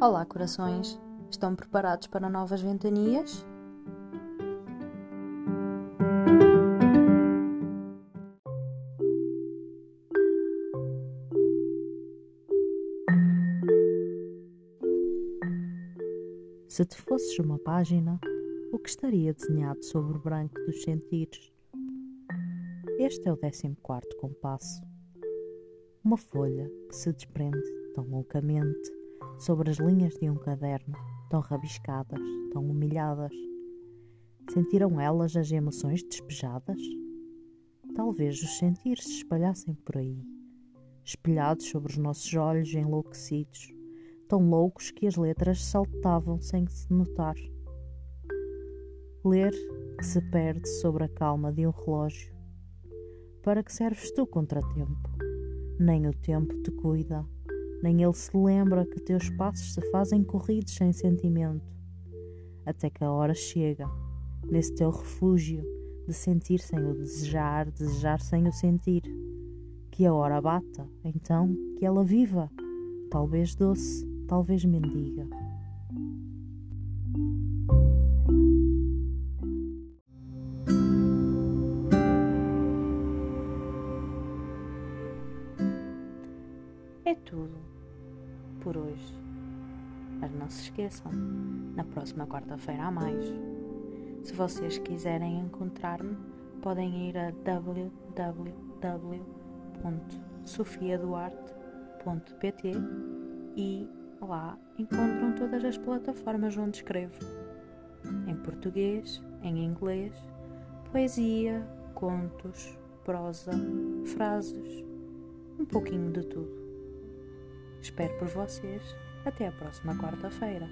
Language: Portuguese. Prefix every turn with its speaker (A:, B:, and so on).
A: Olá, corações! Estão preparados para novas ventanias? Se te fosses uma página, o que estaria desenhado sobre o branco dos sentires? Este é o 14 compasso. Uma folha que se desprende tão loucamente sobre as linhas de um caderno, tão rabiscadas, tão humilhadas. Sentiram elas as emoções despejadas? Talvez os sentires se espalhassem por aí, espelhados sobre os nossos olhos enlouquecidos, tão loucos que as letras saltavam sem se notar. Ler que se perde sobre a calma de um relógio. Para que serves tu contratempo? Nem o tempo te cuida nem ele se lembra que teus passos se fazem corridos sem sentimento, até que a hora chega, nesse teu refúgio de sentir sem o desejar, desejar sem o sentir. Que a hora bata, então que ela viva, talvez doce, talvez mendiga. É tudo por hoje. Mas não se esqueçam, na próxima quarta-feira há mais. Se vocês quiserem encontrar-me, podem ir a www.sofiaduarte.pt e lá encontram todas as plataformas onde escrevo. Em português, em inglês, poesia, contos, prosa, frases, um pouquinho de tudo. Espero por vocês. Até a próxima quarta-feira.